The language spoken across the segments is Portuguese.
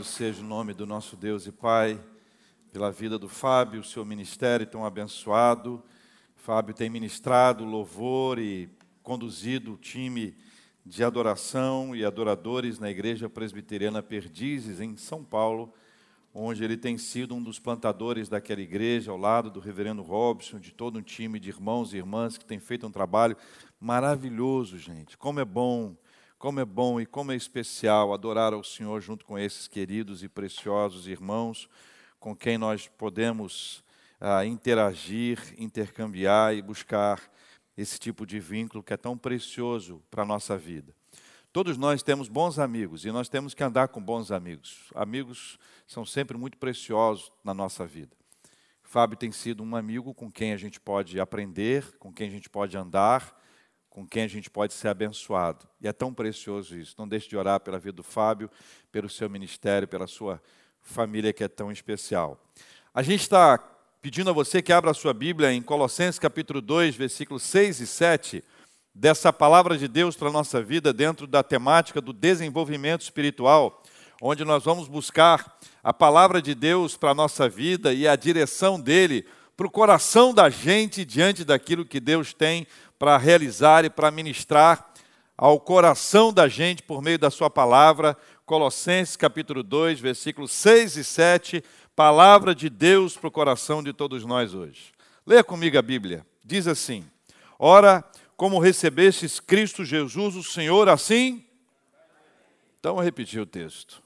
Louvado seja o nome do nosso Deus e Pai, pela vida do Fábio, o seu ministério tão abençoado. Fábio tem ministrado louvor e conduzido o time de adoração e adoradores na Igreja Presbiteriana Perdizes, em São Paulo, onde ele tem sido um dos plantadores daquela igreja, ao lado do reverendo Robson, de todo um time de irmãos e irmãs que tem feito um trabalho maravilhoso, gente. Como é bom como é bom e como é especial adorar ao Senhor junto com esses queridos e preciosos irmãos com quem nós podemos ah, interagir, intercambiar e buscar esse tipo de vínculo que é tão precioso para a nossa vida. Todos nós temos bons amigos e nós temos que andar com bons amigos. Amigos são sempre muito preciosos na nossa vida. Fábio tem sido um amigo com quem a gente pode aprender, com quem a gente pode andar com quem a gente pode ser abençoado. E é tão precioso isso. Não deixe de orar pela vida do Fábio, pelo seu ministério, pela sua família que é tão especial. A gente está pedindo a você que abra a sua Bíblia em Colossenses capítulo 2, versículos 6 e 7, dessa palavra de Deus para a nossa vida dentro da temática do desenvolvimento espiritual, onde nós vamos buscar a palavra de Deus para a nossa vida e a direção dele para o coração da gente diante daquilo que Deus tem para realizar e para ministrar ao coração da gente por meio da sua palavra. Colossenses capítulo 2, versículos 6 e 7, palavra de Deus para o coração de todos nós hoje. Leia comigo a Bíblia. Diz assim: Ora, como recebestes Cristo Jesus, o Senhor, assim. Então eu repeti o texto.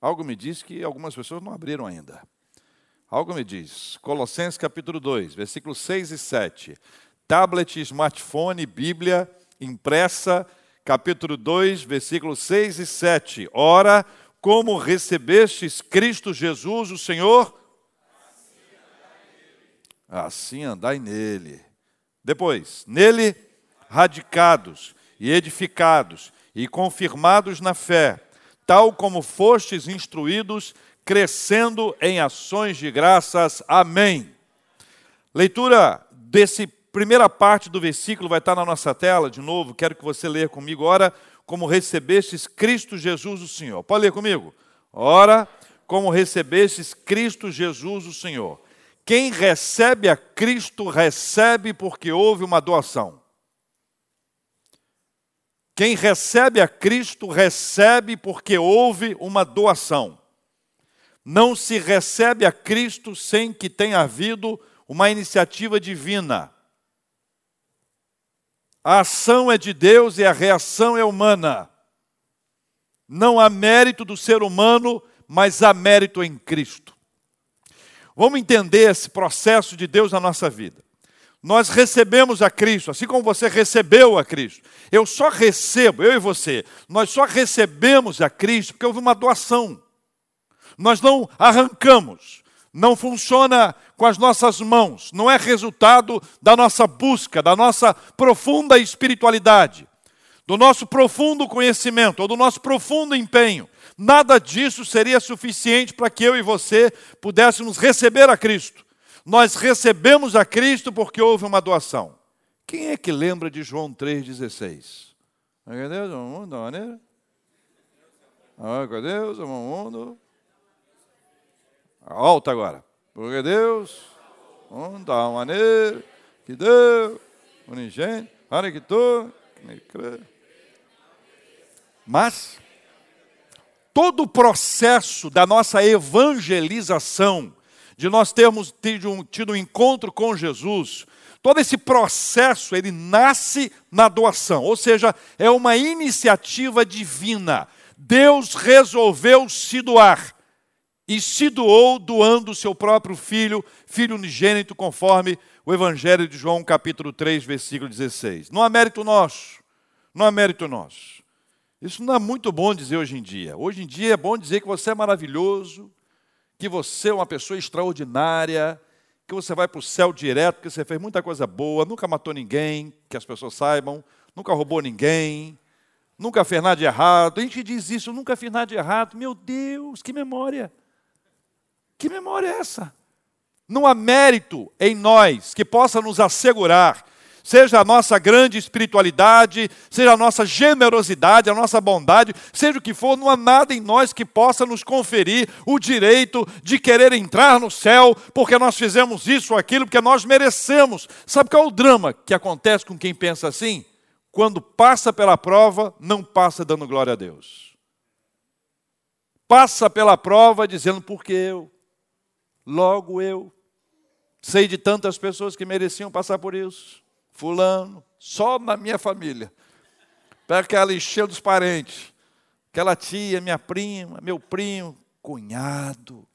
Algo me diz que algumas pessoas não abriram ainda. Algo me diz. Colossenses capítulo 2, versículos 6 e 7 tablet, smartphone, Bíblia impressa, capítulo 2, versículos 6 e 7. Ora, como recebestes Cristo Jesus, o Senhor? Assim andai nele. Depois, nele, radicados e edificados e confirmados na fé, tal como fostes instruídos, crescendo em ações de graças. Amém. Leitura desse primeira parte do versículo vai estar na nossa tela, de novo, quero que você leia comigo. Ora, como recebestes Cristo Jesus o Senhor. Pode ler comigo? Ora, como recebestes Cristo Jesus o Senhor. Quem recebe a Cristo, recebe porque houve uma doação. Quem recebe a Cristo, recebe porque houve uma doação. Não se recebe a Cristo sem que tenha havido uma iniciativa divina. A ação é de Deus e a reação é humana. Não há mérito do ser humano, mas há mérito em Cristo. Vamos entender esse processo de Deus na nossa vida. Nós recebemos a Cristo, assim como você recebeu a Cristo. Eu só recebo, eu e você, nós só recebemos a Cristo porque houve uma doação. Nós não arrancamos não funciona com as nossas mãos, não é resultado da nossa busca, da nossa profunda espiritualidade, do nosso profundo conhecimento ou do nosso profundo empenho. Nada disso seria suficiente para que eu e você pudéssemos receber a Cristo. Nós recebemos a Cristo porque houve uma doação. Quem é que lembra de João 3,16? Deus o mundo da maneira? Deus o mundo Alta agora. Porque Deus, da maneira que deu, unigênito, para que tu. Mas, todo o processo da nossa evangelização, de nós termos tido um, tido um encontro com Jesus, todo esse processo, ele nasce na doação, ou seja, é uma iniciativa divina. Deus resolveu se doar e se doou doando o seu próprio filho, filho unigênito, conforme o Evangelho de João, capítulo 3, versículo 16. Não há mérito nosso, não há mérito nosso. Isso não é muito bom dizer hoje em dia. Hoje em dia é bom dizer que você é maravilhoso, que você é uma pessoa extraordinária, que você vai para o céu direto, que você fez muita coisa boa, nunca matou ninguém, que as pessoas saibam, nunca roubou ninguém, nunca fez nada de errado. A gente diz isso, nunca fiz nada de errado. Meu Deus, que memória! Que memória é essa? Não há mérito em nós que possa nos assegurar seja a nossa grande espiritualidade, seja a nossa generosidade, a nossa bondade, seja o que for, não há nada em nós que possa nos conferir o direito de querer entrar no céu porque nós fizemos isso ou aquilo, porque nós merecemos. Sabe qual é o drama que acontece com quem pensa assim? Quando passa pela prova, não passa dando glória a Deus. Passa pela prova dizendo, porque eu, logo eu. Sei de tantas pessoas que mereciam passar por isso. Fulano, só na minha família. Pega aquela encheu dos parentes. Aquela tia, minha prima, meu primo, cunhado.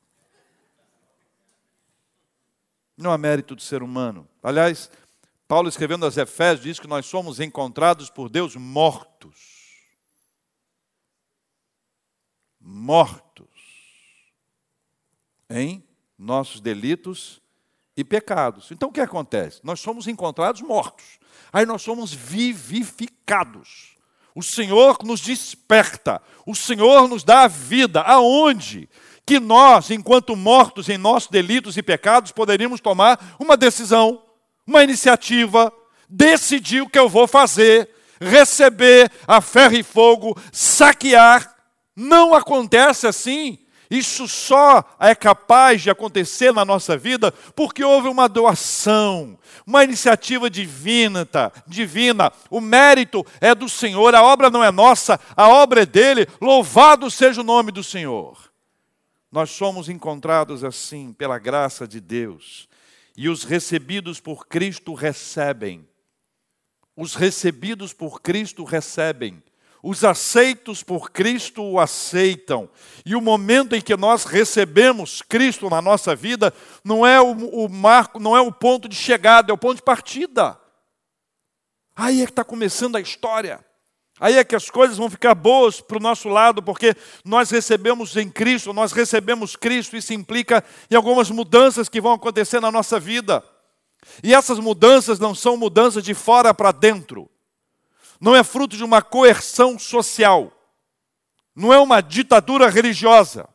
Não há mérito do ser humano. Aliás, Paulo escrevendo aos Efésios diz que nós somos encontrados por Deus mortos. Mortos em nossos delitos e pecados. Então o que acontece? Nós somos encontrados mortos, aí nós somos vivificados. O Senhor nos desperta, o Senhor nos dá a vida. Aonde? Que nós, enquanto mortos em nossos delitos e pecados, poderíamos tomar uma decisão, uma iniciativa, decidir o que eu vou fazer, receber a ferro e fogo, saquear. Não acontece assim. Isso só é capaz de acontecer na nossa vida porque houve uma doação, uma iniciativa divina, tá? divina. O mérito é do Senhor, a obra não é nossa, a obra é dele. Louvado seja o nome do Senhor. Nós somos encontrados assim pela graça de Deus. E os recebidos por Cristo recebem. Os recebidos por Cristo recebem os aceitos por Cristo o aceitam. E o momento em que nós recebemos Cristo na nossa vida não é o, o marco, não é o ponto de chegada, é o ponto de partida. Aí é que está começando a história. Aí é que as coisas vão ficar boas para o nosso lado, porque nós recebemos em Cristo, nós recebemos Cristo, isso implica em algumas mudanças que vão acontecer na nossa vida. E essas mudanças não são mudanças de fora para dentro não é fruto de uma coerção social, não é uma ditadura religiosa,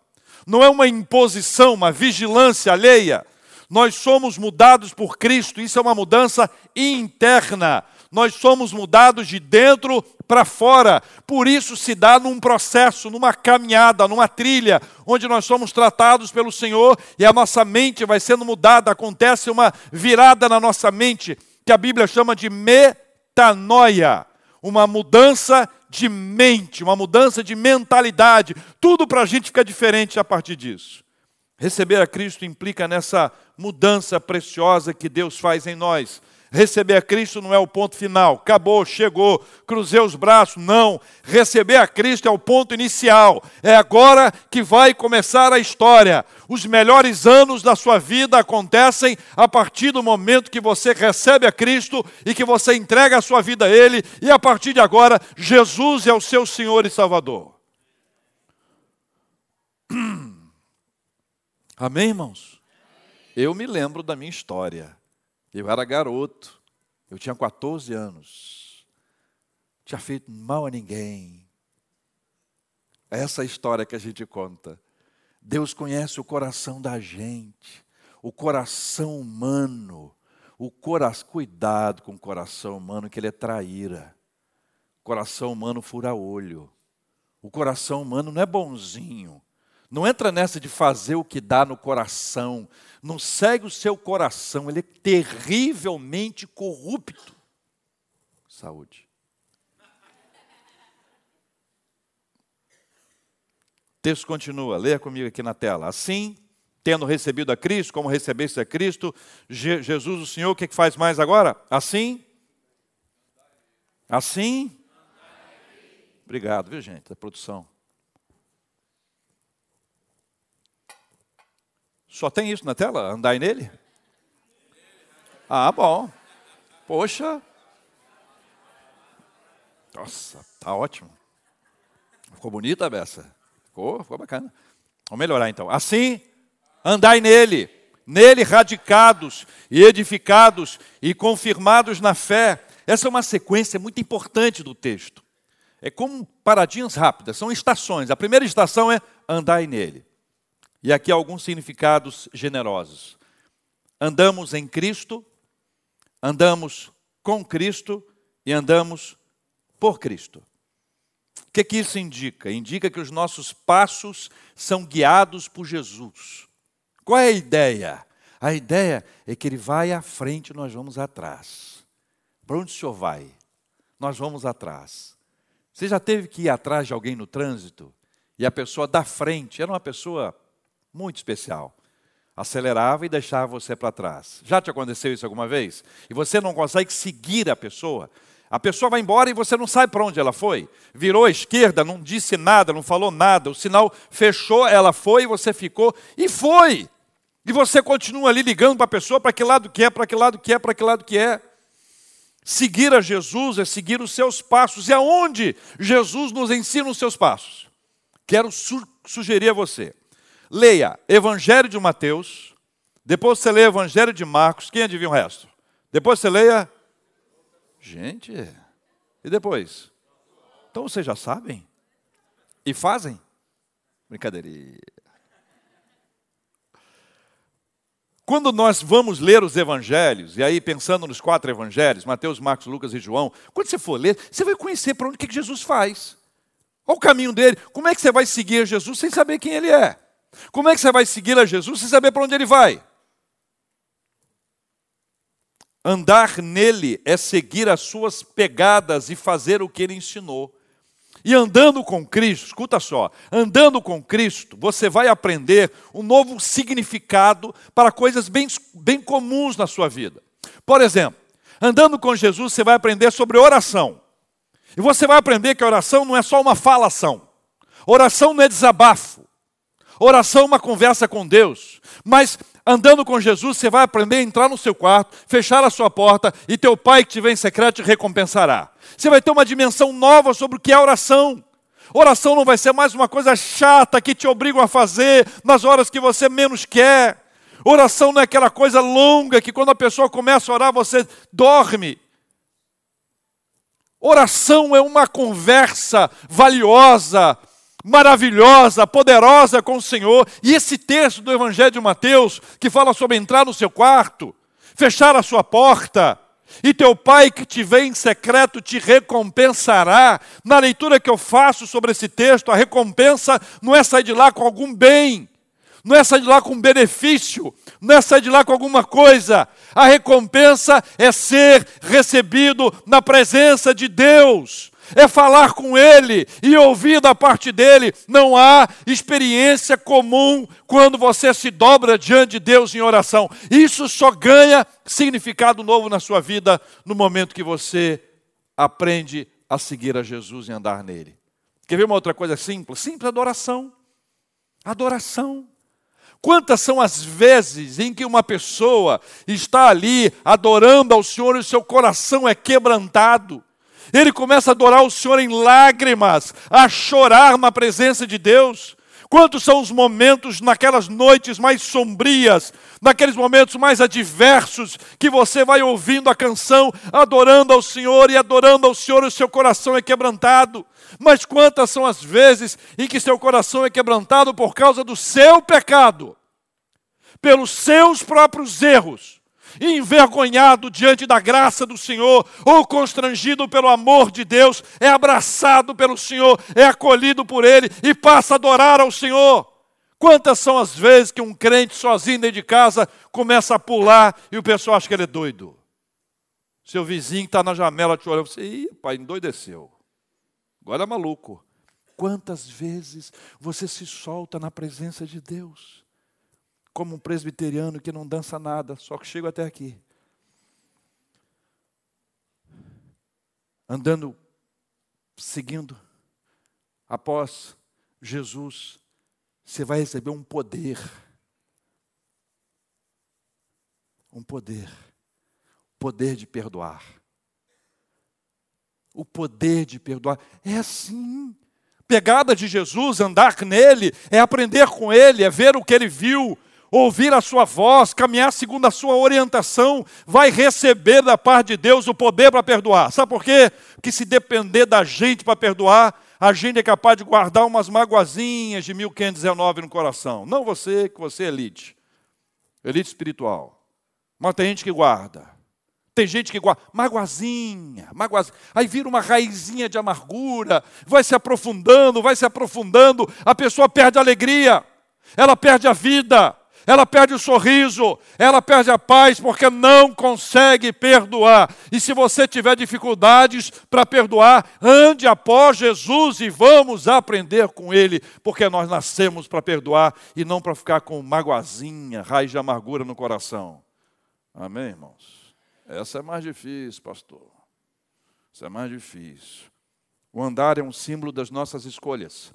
não é uma imposição, uma vigilância alheia. Nós somos mudados por Cristo, isso é uma mudança interna. Nós somos mudados de dentro para fora. Por isso se dá num processo, numa caminhada, numa trilha, onde nós somos tratados pelo Senhor e a nossa mente vai sendo mudada. Acontece uma virada na nossa mente, que a Bíblia chama de metanoia uma mudança de mente, uma mudança de mentalidade. Tudo para a gente ficar diferente a partir disso. Receber a Cristo implica nessa mudança preciosa que Deus faz em nós. Receber a Cristo não é o ponto final, acabou, chegou, cruzei os braços. Não. Receber a Cristo é o ponto inicial. É agora que vai começar a história. Os melhores anos da sua vida acontecem a partir do momento que você recebe a Cristo e que você entrega a sua vida a Ele, e a partir de agora, Jesus é o seu Senhor e Salvador. Amém, irmãos? Eu me lembro da minha história. Eu era garoto, eu tinha 14 anos, não tinha feito mal a ninguém. É essa história que a gente conta. Deus conhece o coração da gente, o coração humano, o coração, cuidado com o coração humano, que ele é traíra. O coração humano fura olho. O coração humano não é bonzinho. Não entra nessa de fazer o que dá no coração. Não segue o seu coração. Ele é terrivelmente corrupto. Saúde. O texto continua, leia comigo aqui na tela. Assim, tendo recebido a Cristo, como recebeste a Cristo, Je Jesus, o Senhor, o que, que faz mais agora? Assim? Assim? Obrigado, viu, gente, da produção. Só tem isso na tela? Andai nele? Ah, bom. Poxa. Nossa, tá ótimo. Ficou bonita a beça? Ficou, ficou bacana. Vamos melhorar então. Assim, andai nele, nele radicados e edificados e confirmados na fé. Essa é uma sequência muito importante do texto. É como paradinhas rápidas, são estações. A primeira estação é andai nele. E aqui alguns significados generosos. Andamos em Cristo, andamos com Cristo e andamos por Cristo. O que, que isso indica? Indica que os nossos passos são guiados por Jesus. Qual é a ideia? A ideia é que ele vai à frente e nós vamos atrás. Para onde o senhor vai? Nós vamos atrás. Você já teve que ir atrás de alguém no trânsito e a pessoa da frente era uma pessoa muito especial. Acelerava e deixava você para trás. Já te aconteceu isso alguma vez? E você não consegue seguir a pessoa? A pessoa vai embora e você não sabe para onde ela foi. Virou à esquerda, não disse nada, não falou nada. O sinal fechou, ela foi, você ficou e foi. E você continua ali ligando para a pessoa para que lado que é, para que lado que é, para que lado que é. Seguir a Jesus é seguir os seus passos. E aonde Jesus nos ensina os seus passos? Quero su sugerir a você. Leia Evangelho de Mateus, depois você lê Evangelho de Marcos, quem adivinha o resto? Depois você leia. Gente, e depois? Então vocês já sabem? E fazem? Brincadeirinha. Quando nós vamos ler os evangelhos, e aí pensando nos quatro evangelhos, Mateus, Marcos, Lucas e João, quando você for ler, você vai conhecer para onde que Jesus faz. Qual o caminho dele? Como é que você vai seguir Jesus sem saber quem ele é? Como é que você vai seguir a Jesus sem saber para onde ele vai? Andar nele é seguir as suas pegadas e fazer o que ele ensinou. E andando com Cristo, escuta só, andando com Cristo, você vai aprender um novo significado para coisas bem, bem comuns na sua vida. Por exemplo, andando com Jesus, você vai aprender sobre oração. E você vai aprender que a oração não é só uma falação. Oração não é desabafo. Oração é uma conversa com Deus. Mas andando com Jesus, você vai aprender a entrar no seu quarto, fechar a sua porta e teu pai que te vem em secreto te recompensará. Você vai ter uma dimensão nova sobre o que é oração. Oração não vai ser mais uma coisa chata que te obrigam a fazer nas horas que você menos quer. Oração não é aquela coisa longa que quando a pessoa começa a orar você dorme. Oração é uma conversa valiosa, maravilhosa, poderosa com o Senhor. E esse texto do Evangelho de Mateus, que fala sobre entrar no seu quarto, fechar a sua porta, e teu pai que te vê em secreto te recompensará. Na leitura que eu faço sobre esse texto, a recompensa não é sair de lá com algum bem, não é sair de lá com benefício, não é sair de lá com alguma coisa. A recompensa é ser recebido na presença de Deus é falar com Ele e ouvir da parte dele. Não há experiência comum quando você se dobra diante de Deus em oração. Isso só ganha significado novo na sua vida no momento que você aprende a seguir a Jesus e andar nele. Quer ver uma outra coisa simples? Simples adoração. Adoração. Quantas são as vezes em que uma pessoa está ali adorando ao Senhor e o seu coração é quebrantado? Ele começa a adorar o Senhor em lágrimas, a chorar na presença de Deus. Quantos são os momentos naquelas noites mais sombrias, naqueles momentos mais adversos, que você vai ouvindo a canção, adorando ao Senhor e adorando ao Senhor, o seu coração é quebrantado. Mas quantas são as vezes em que seu coração é quebrantado por causa do seu pecado, pelos seus próprios erros, envergonhado diante da graça do Senhor, ou constrangido pelo amor de Deus, é abraçado pelo Senhor, é acolhido por Ele e passa a adorar ao Senhor. Quantas são as vezes que um crente sozinho dentro de casa começa a pular e o pessoal acha que ele é doido? Seu vizinho está na janela te olhando, você, ih, pai, endoideceu. Agora é maluco. Quantas vezes você se solta na presença de Deus? Como um presbiteriano que não dança nada, só que chego até aqui. Andando, seguindo, após Jesus, você vai receber um poder. Um poder. Poder de perdoar. O poder de perdoar. É assim. Pegada de Jesus, andar nele, é aprender com ele, é ver o que ele viu, ouvir a sua voz, caminhar segundo a sua orientação, vai receber da parte de Deus o poder para perdoar. Sabe por quê? Porque se depender da gente para perdoar, a gente é capaz de guardar umas magoazinhas de 1519 no coração. Não você, que você é elite. Elite espiritual. Mas tem gente que guarda. Tem gente que guarda, magoazinha, magoazinha. Aí vira uma raizinha de amargura, vai se aprofundando, vai se aprofundando, a pessoa perde a alegria, ela perde a vida, ela perde o sorriso, ela perde a paz porque não consegue perdoar. E se você tiver dificuldades para perdoar, ande após Jesus e vamos aprender com Ele, porque nós nascemos para perdoar e não para ficar com magoazinha, raiz de amargura no coração. Amém, irmãos? Essa é mais difícil, pastor. Essa é mais difícil. O andar é um símbolo das nossas escolhas.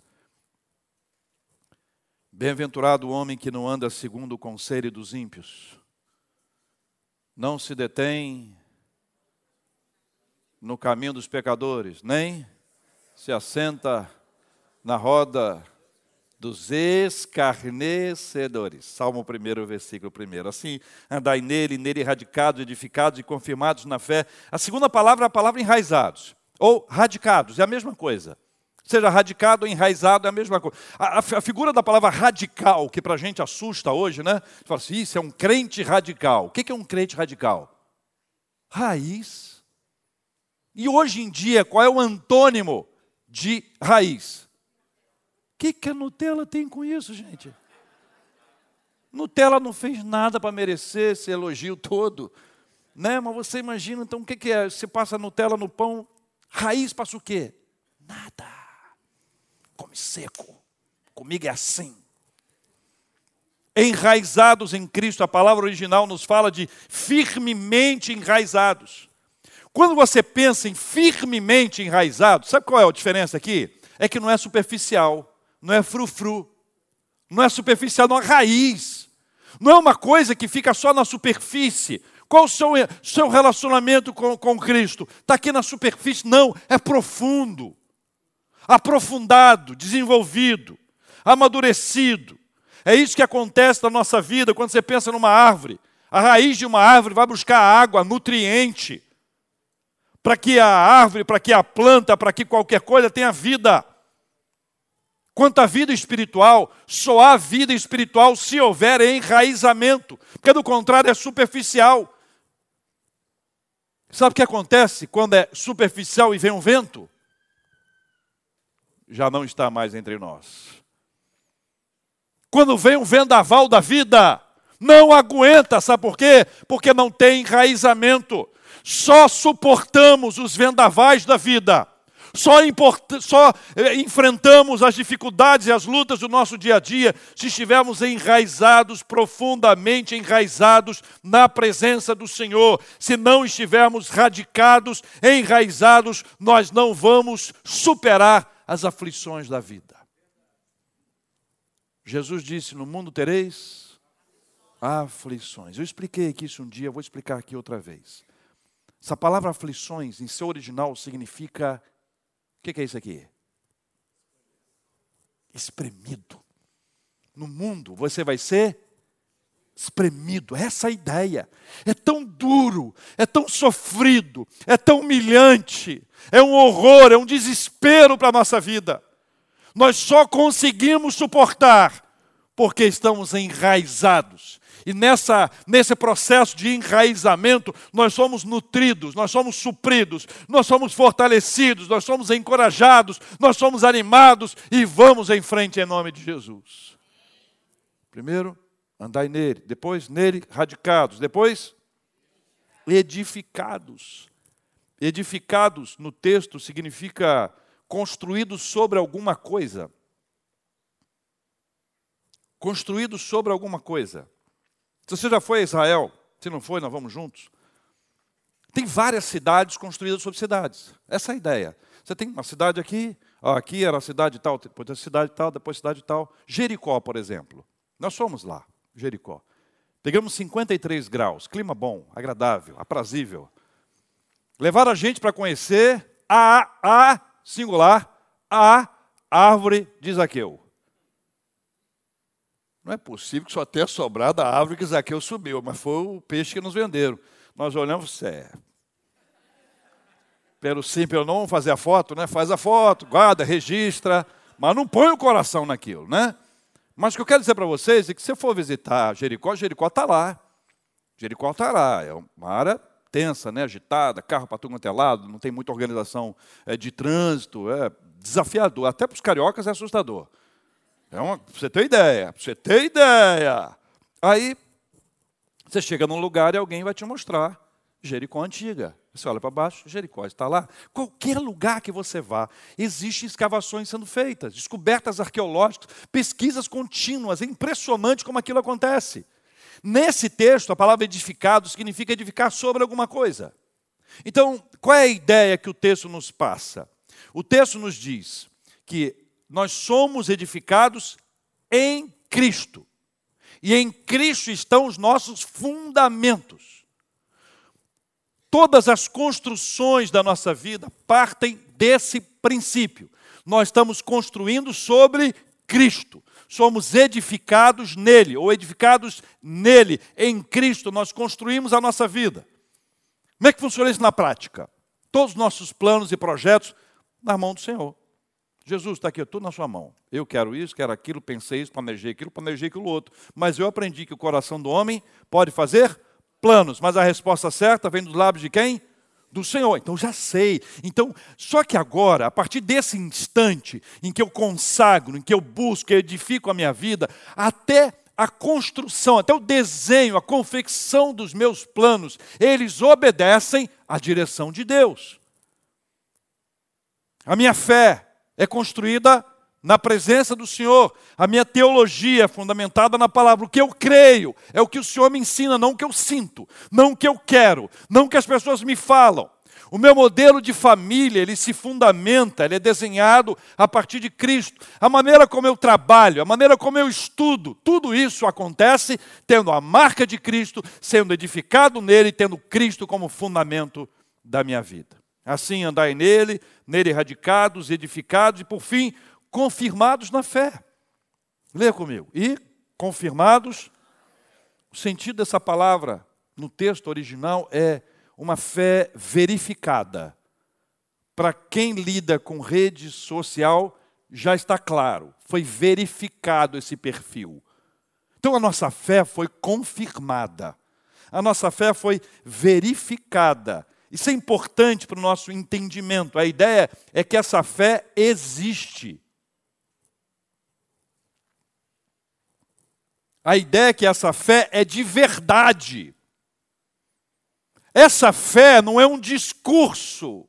Bem-aventurado o homem que não anda segundo o conselho dos ímpios, não se detém no caminho dos pecadores, nem se assenta na roda dos escarnecedores. Salmo 1, versículo 1. Assim, andai nele, nele radicados, edificados e confirmados na fé. A segunda palavra é a palavra enraizados, ou radicados, é a mesma coisa. Seja radicado ou enraizado é a mesma coisa. A, a, figura da palavra radical, que para a gente assusta hoje, né? Você fala assim, isso é um crente radical. O que é um crente radical? Raiz. E hoje em dia, qual é o antônimo de raiz? O que, que a Nutella tem com isso, gente? Nutella não fez nada para merecer esse elogio todo. Né? Mas você imagina, então, o que, que é? Você passa Nutella no pão, raiz passa o quê? Nada come seco. Comigo é assim. Enraizados em Cristo, a palavra original nos fala de firmemente enraizados. Quando você pensa em firmemente enraizado, sabe qual é a diferença aqui? É que não é superficial, não é frufru, não é superficial, não é raiz. Não é uma coisa que fica só na superfície. Qual o seu, seu relacionamento com, com Cristo? Está aqui na superfície? Não, é profundo aprofundado, desenvolvido, amadurecido. É isso que acontece na nossa vida quando você pensa numa árvore. A raiz de uma árvore vai buscar água, nutriente, para que a árvore, para que a planta, para que qualquer coisa tenha vida. Quanto à vida espiritual, só há vida espiritual se houver enraizamento, porque do contrário é superficial. Sabe o que acontece quando é superficial e vem um vento? Já não está mais entre nós. Quando vem um vendaval da vida, não aguenta, sabe por quê? Porque não tem enraizamento. Só suportamos os vendavais da vida. Só, só eh, enfrentamos as dificuldades e as lutas do nosso dia a dia se estivermos enraizados, profundamente enraizados na presença do Senhor. Se não estivermos radicados, enraizados, nós não vamos superar as aflições da vida. Jesus disse: No mundo tereis aflições. Eu expliquei aqui isso um dia, vou explicar aqui outra vez. Essa palavra aflições, em seu original, significa. O que é isso aqui? Espremido. No mundo você vai ser espremido. Essa é a ideia. É tão duro, é tão sofrido, é tão humilhante, é um horror, é um desespero para a nossa vida. Nós só conseguimos suportar porque estamos enraizados. E nessa, nesse processo de enraizamento, nós somos nutridos, nós somos supridos, nós somos fortalecidos, nós somos encorajados, nós somos animados e vamos em frente em nome de Jesus. Primeiro, andai nele, depois nele radicados, depois edificados. Edificados no texto significa construídos sobre alguma coisa. Construídos sobre alguma coisa. Se você já foi a Israel, se não foi, nós vamos juntos. Tem várias cidades construídas sobre cidades. Essa é a ideia. Você tem uma cidade aqui, aqui era a cidade tal, depois a cidade tal, depois a cidade tal. Jericó, por exemplo. Nós fomos lá. Jericó. Pegamos 53 graus, clima bom, agradável, aprazível. Levaram a gente para conhecer a, a, singular, a árvore de Zaqueu. Não é possível que só tenha sobrado a árvore que Zaqueu subiu, mas foi o peixe que nos venderam. Nós olhamos, é. Pelo sim, pelo não, fazer a foto, né? Faz a foto, guarda, registra, mas não põe o coração naquilo, né? Mas o que eu quero dizer para vocês é que se você for visitar Jericó, Jericó está lá. Jericó está lá. É uma área tensa, né, agitada, carro para tudo quanto é lado, não tem muita organização é, de trânsito, é desafiador. Até para os cariocas é assustador. É uma, você ter ideia, você ter ideia. Aí você chega num lugar e alguém vai te mostrar Jericó antiga. Você olha para baixo, Jericó está lá. Qualquer lugar que você vá, existem escavações sendo feitas, descobertas arqueológicas, pesquisas contínuas. É impressionante como aquilo acontece. Nesse texto, a palavra edificado significa edificar sobre alguma coisa. Então, qual é a ideia que o texto nos passa? O texto nos diz que nós somos edificados em Cristo. E em Cristo estão os nossos fundamentos. Todas as construções da nossa vida partem desse princípio. Nós estamos construindo sobre Cristo. Somos edificados nele, ou edificados nele, em Cristo, nós construímos a nossa vida. Como é que funciona isso na prática? Todos os nossos planos e projetos na mão do Senhor. Jesus está aqui, tudo na sua mão. Eu quero isso, quero aquilo, pensei isso, planejei aquilo, planejei aquilo outro. Mas eu aprendi que o coração do homem pode fazer planos, mas a resposta certa vem dos lábios de quem? Do Senhor. Então já sei. Então, só que agora, a partir desse instante em que eu consagro, em que eu busco, eu edifico a minha vida, até a construção, até o desenho, a confecção dos meus planos, eles obedecem à direção de Deus. A minha fé é construída na presença do Senhor. A minha teologia é fundamentada na palavra. O que eu creio é o que o Senhor me ensina, não o que eu sinto, não o que eu quero, não o que as pessoas me falam. O meu modelo de família, ele se fundamenta, ele é desenhado a partir de Cristo. A maneira como eu trabalho, a maneira como eu estudo, tudo isso acontece tendo a marca de Cristo, sendo edificado nele, tendo Cristo como fundamento da minha vida. Assim andai nele, nele radicados, edificados e, por fim, confirmados na fé. Leia comigo. E confirmados, o sentido dessa palavra no texto original é uma fé verificada. Para quem lida com rede social, já está claro, foi verificado esse perfil. Então a nossa fé foi confirmada. A nossa fé foi verificada. Isso é importante para o nosso entendimento. A ideia é que essa fé existe. A ideia é que essa fé é de verdade. Essa fé não é um discurso.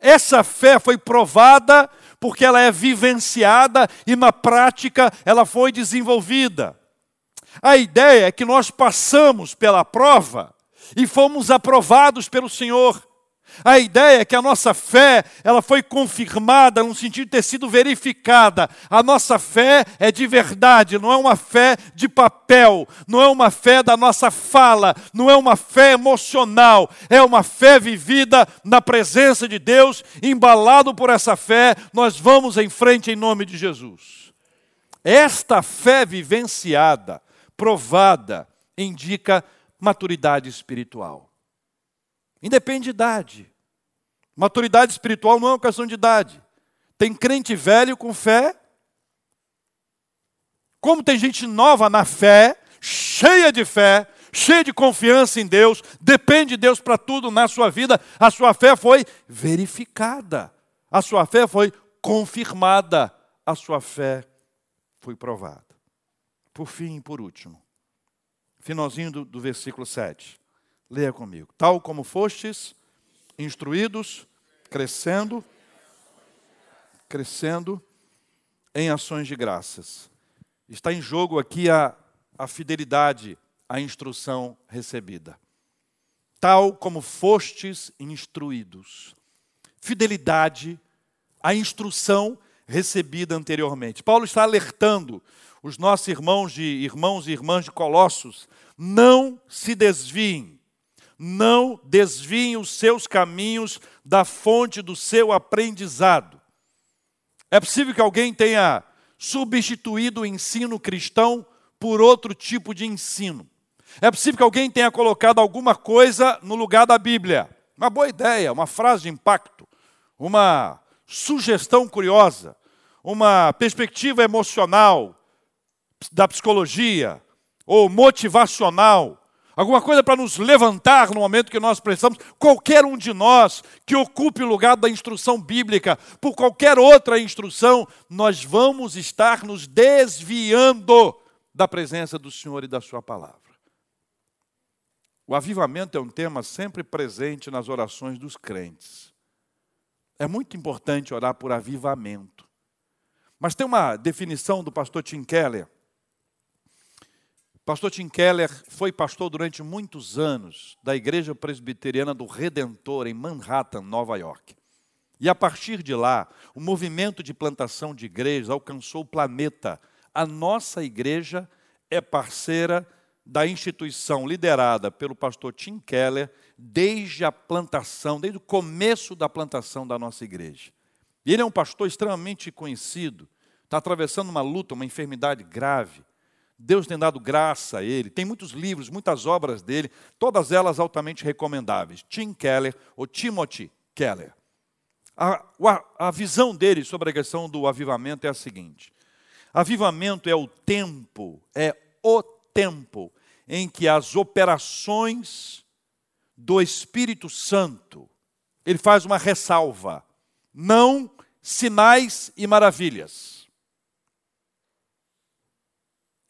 Essa fé foi provada porque ela é vivenciada e na prática ela foi desenvolvida. A ideia é que nós passamos pela prova e fomos aprovados pelo Senhor. A ideia é que a nossa fé, ela foi confirmada no sentido de ter sido verificada. A nossa fé é de verdade, não é uma fé de papel, não é uma fé da nossa fala, não é uma fé emocional, é uma fé vivida na presença de Deus, embalado por essa fé, nós vamos em frente em nome de Jesus. Esta fé vivenciada, provada, indica maturidade espiritual. Independe de idade. Maturidade espiritual não é uma questão de idade. Tem crente velho com fé. Como tem gente nova na fé, cheia de fé, cheia de confiança em Deus, depende de Deus para tudo na sua vida, a sua fé foi verificada, a sua fé foi confirmada, a sua fé foi provada. Por fim, por último, finalzinho do, do versículo 7. Leia comigo. Tal como fostes instruídos, crescendo, crescendo em ações de graças. Está em jogo aqui a, a fidelidade à instrução recebida. Tal como fostes instruídos. Fidelidade à instrução recebida anteriormente. Paulo está alertando os nossos irmãos de irmãos e irmãs de Colossos, não se desviem não desviem os seus caminhos da fonte do seu aprendizado. É possível que alguém tenha substituído o ensino cristão por outro tipo de ensino. É possível que alguém tenha colocado alguma coisa no lugar da Bíblia. Uma boa ideia, uma frase de impacto, uma sugestão curiosa, uma perspectiva emocional da psicologia ou motivacional alguma coisa para nos levantar no momento que nós precisamos. Qualquer um de nós que ocupe o lugar da instrução bíblica, por qualquer outra instrução, nós vamos estar nos desviando da presença do Senhor e da Sua palavra. O avivamento é um tema sempre presente nas orações dos crentes. É muito importante orar por avivamento. Mas tem uma definição do pastor Tim Keller Pastor Tim Keller foi pastor durante muitos anos da Igreja Presbiteriana do Redentor, em Manhattan, Nova York. E a partir de lá, o movimento de plantação de igrejas alcançou o planeta. A nossa igreja é parceira da instituição liderada pelo pastor Tim Keller desde a plantação, desde o começo da plantação da nossa igreja. E ele é um pastor extremamente conhecido, está atravessando uma luta, uma enfermidade grave Deus tem dado graça a ele. Tem muitos livros, muitas obras dele, todas elas altamente recomendáveis. Tim Keller ou Timothy Keller. A, a, a visão dele sobre a questão do avivamento é a seguinte: avivamento é o tempo, é o tempo em que as operações do Espírito Santo, ele faz uma ressalva, não sinais e maravilhas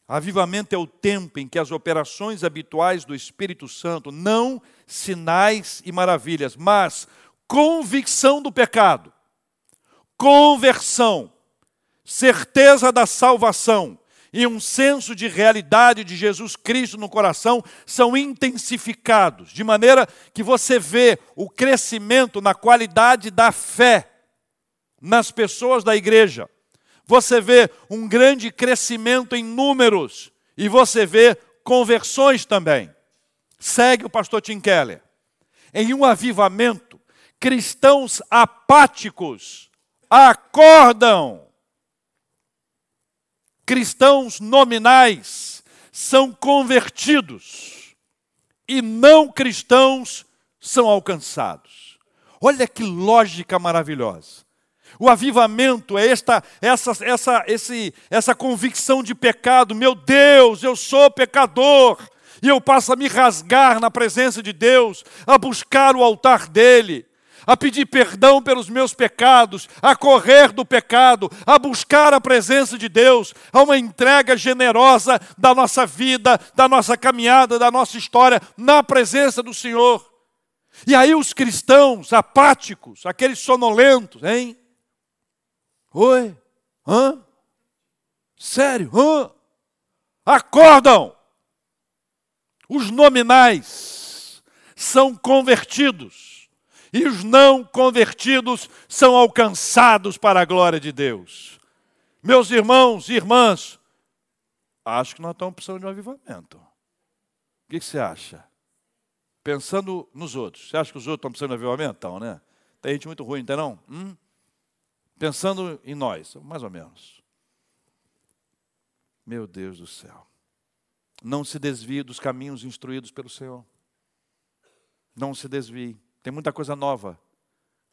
Avivamento é o tempo em que as operações habituais do Espírito Santo, não sinais e maravilhas, mas convicção do pecado, conversão, certeza da salvação e um senso de realidade de Jesus Cristo no coração são intensificados, de maneira que você vê o crescimento na qualidade da fé nas pessoas da igreja você vê um grande crescimento em números e você vê conversões também. Segue o pastor Tim Keller. Em um avivamento, cristãos apáticos acordam. Cristãos nominais são convertidos e não cristãos são alcançados. Olha que lógica maravilhosa. O avivamento é esta, essa, essa, esse, essa convicção de pecado. Meu Deus, eu sou pecador. E eu passo a me rasgar na presença de Deus, a buscar o altar dele, a pedir perdão pelos meus pecados, a correr do pecado, a buscar a presença de Deus, a uma entrega generosa da nossa vida, da nossa caminhada, da nossa história na presença do Senhor. E aí os cristãos apáticos, aqueles sonolentos, hein? Oi? Hã? Sério? Hã? Acordam! Os nominais são convertidos e os não convertidos são alcançados para a glória de Deus. Meus irmãos e irmãs, acho que nós estamos precisando de um avivamento. O que você acha? Pensando nos outros. Você acha que os outros estão precisando de avivamento? Então, né? Tem gente muito ruim, não não? Hum? Pensando em nós, mais ou menos. Meu Deus do céu. Não se desvie dos caminhos instruídos pelo Senhor. Não se desvie. Tem muita coisa nova.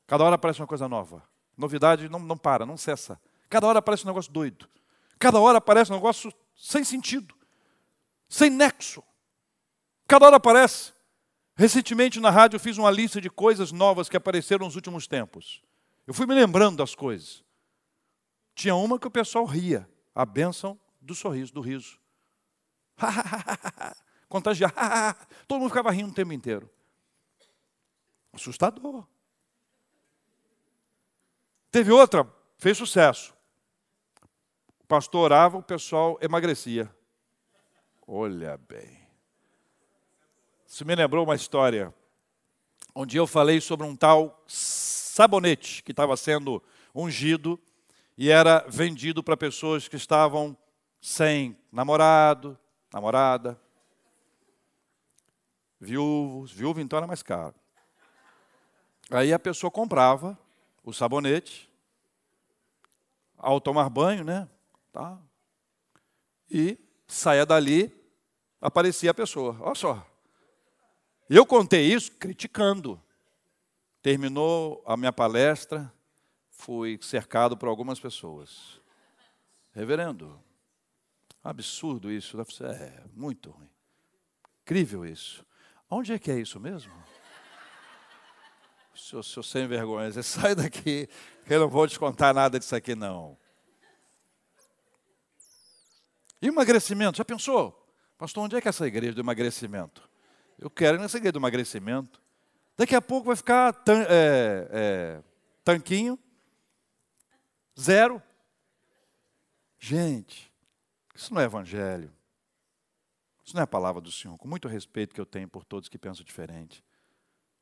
Cada hora aparece uma coisa nova. Novidade não, não para, não cessa. Cada hora aparece um negócio doido. Cada hora aparece um negócio sem sentido, sem nexo. Cada hora aparece. Recentemente na rádio eu fiz uma lista de coisas novas que apareceram nos últimos tempos. Eu fui me lembrando das coisas. Tinha uma que o pessoal ria, a bênção do sorriso, do riso. Contagiar. Todo mundo ficava rindo o tempo inteiro. Assustador. Teve outra, fez sucesso. O pastor orava, o pessoal emagrecia. Olha bem. Isso me lembrou uma história. onde eu falei sobre um tal sabonete que estava sendo ungido e era vendido para pessoas que estavam sem namorado, namorada, viúvos, viúvo então era mais caro. Aí a pessoa comprava o sabonete, ao tomar banho, né? Tá, e saia dali, aparecia a pessoa. Olha só. Eu contei isso criticando. Terminou a minha palestra, fui cercado por algumas pessoas. Reverendo, absurdo isso. É muito ruim. incrível isso. Onde é que é isso mesmo? Seu, seu sem vergonha, você sai daqui, que eu não vou te contar nada disso aqui, não. Emagrecimento, já pensou? Pastor, onde é que é essa igreja do emagrecimento? Eu quero ir nessa igreja do emagrecimento. Daqui a pouco vai ficar tan, é, é, tanquinho, zero. Gente, isso não é evangelho. Isso não é a palavra do Senhor, com muito respeito que eu tenho por todos que pensam diferente.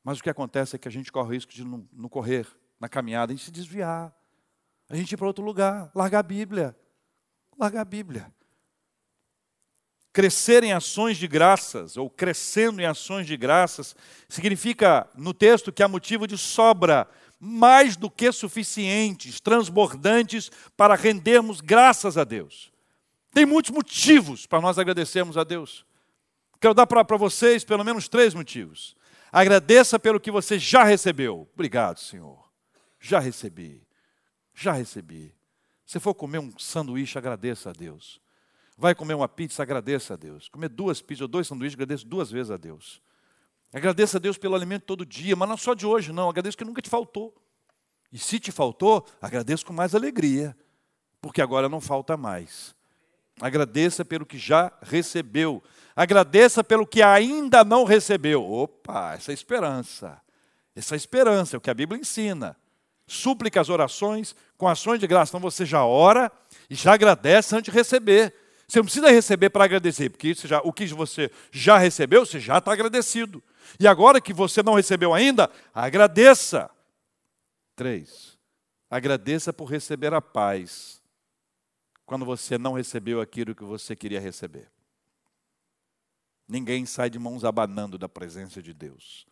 Mas o que acontece é que a gente corre o risco de não, correr na caminhada, a gente se desviar, a gente ir para outro lugar, largar a Bíblia. Largar a Bíblia. Crescer em ações de graças, ou crescendo em ações de graças, significa, no texto, que há motivo de sobra, mais do que suficientes, transbordantes, para rendermos graças a Deus. Tem muitos motivos para nós agradecermos a Deus. Quero dar para vocês pelo menos três motivos. Agradeça pelo que você já recebeu. Obrigado, Senhor. Já recebi. Já recebi. Se for comer um sanduíche, agradeça a Deus. Vai comer uma pizza, agradeça a Deus. Comer duas pizzas ou dois sanduíches, agradeça duas vezes a Deus. Agradeça a Deus pelo alimento todo dia, mas não só de hoje, não. Agradeça que nunca te faltou. E se te faltou, agradeça com mais alegria, porque agora não falta mais. Agradeça pelo que já recebeu. Agradeça pelo que ainda não recebeu. Opa, essa é esperança. Essa é esperança, é o que a Bíblia ensina. Súplicas, orações, com ações de graça. Então você já ora e já agradece antes de receber. Você não precisa receber para agradecer, porque já, o que você já recebeu, você já está agradecido. E agora que você não recebeu ainda, agradeça. Três, agradeça por receber a paz quando você não recebeu aquilo que você queria receber. Ninguém sai de mãos abanando da presença de Deus.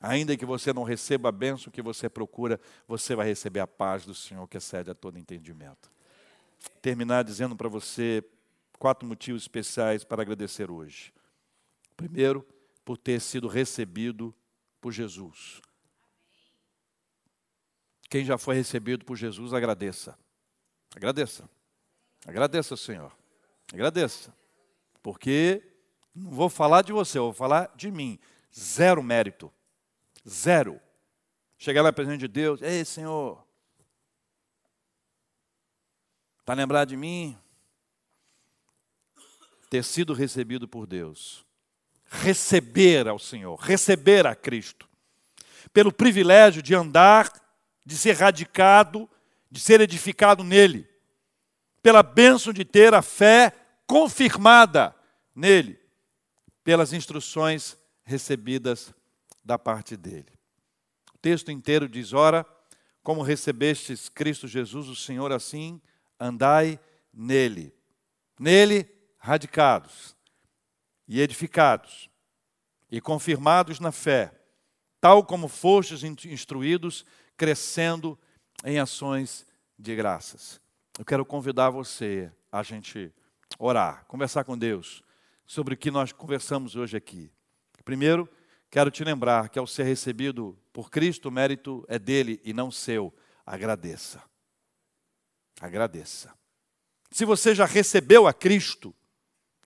Ainda que você não receba a bênção que você procura, você vai receber a paz do Senhor que excede a todo entendimento. Terminar dizendo para você quatro motivos especiais para agradecer hoje. Primeiro, por ter sido recebido por Jesus. Quem já foi recebido por Jesus, agradeça. Agradeça. Agradeça, Senhor. Agradeça. Porque não vou falar de você, vou falar de mim. Zero mérito. Zero. Chegar lá presente de Deus, ei, Senhor, está lembrado de mim? Ter sido recebido por Deus. Receber ao Senhor, receber a Cristo. Pelo privilégio de andar, de ser radicado, de ser edificado nele pela bênção de ter a fé confirmada nele, pelas instruções recebidas da parte dele. O texto inteiro diz: Ora, como recebestes Cristo Jesus, o Senhor, assim andai nele. Nele, radicados e edificados e confirmados na fé, tal como fostes instruídos, crescendo em ações de graças. Eu quero convidar você a gente orar, conversar com Deus sobre o que nós conversamos hoje aqui. Primeiro, quero te lembrar que ao ser recebido por Cristo, o mérito é dele e não seu. Agradeça. Agradeça. Se você já recebeu a Cristo,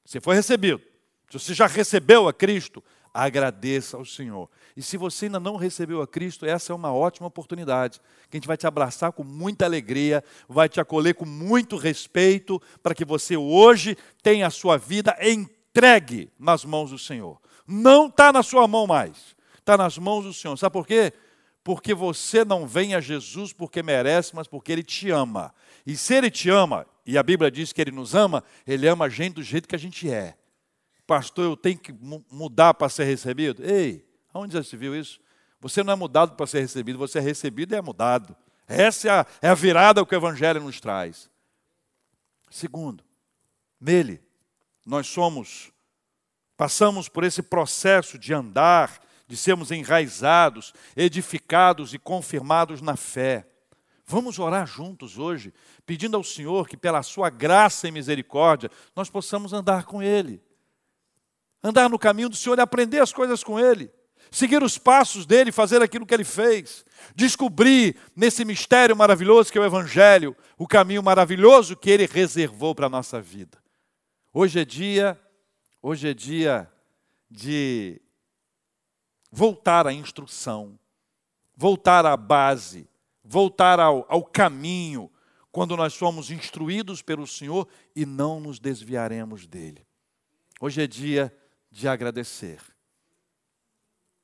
você foi recebido. Se você já recebeu a Cristo, agradeça ao Senhor. E se você ainda não recebeu a Cristo, essa é uma ótima oportunidade, que a gente vai te abraçar com muita alegria, vai te acolher com muito respeito, para que você hoje tenha a sua vida entregue nas mãos do Senhor. Não está na sua mão mais, está nas mãos do Senhor. Sabe por quê? Porque você não vem a Jesus porque merece, mas porque Ele te ama. E se Ele te ama, e a Bíblia diz que Ele nos ama, Ele ama a gente do jeito que a gente é pastor, eu tenho que mudar para ser recebido? Ei, aonde já se viu isso? Você não é mudado para ser recebido, você é recebido e é mudado. Essa é a, é a virada que o Evangelho nos traz. Segundo, nele, nós somos, passamos por esse processo de andar, de sermos enraizados, edificados e confirmados na fé. Vamos orar juntos hoje, pedindo ao Senhor que, pela Sua graça e misericórdia, nós possamos andar com Ele andar no caminho do Senhor e aprender as coisas com Ele, seguir os passos dele, fazer aquilo que ele fez, descobrir nesse mistério maravilhoso que é o Evangelho, o caminho maravilhoso que ele reservou para a nossa vida. Hoje é dia, hoje é dia de voltar à instrução, voltar à base, voltar ao, ao caminho, quando nós somos instruídos pelo Senhor e não nos desviaremos dele. Hoje é dia de agradecer.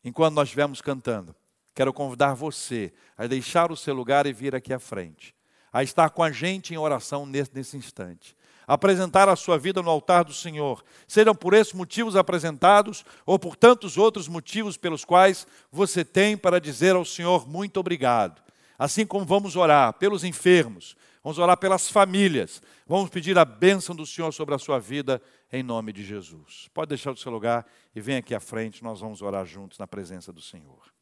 Enquanto nós estivermos cantando, quero convidar você a deixar o seu lugar e vir aqui à frente, a estar com a gente em oração nesse, nesse instante apresentar a sua vida no altar do Senhor, sejam por esses motivos apresentados ou por tantos outros motivos pelos quais você tem para dizer ao Senhor muito obrigado. Assim como vamos orar pelos enfermos, vamos orar pelas famílias, vamos pedir a bênção do Senhor sobre a sua vida em nome de Jesus. Pode deixar o seu lugar e vem aqui à frente, nós vamos orar juntos na presença do Senhor.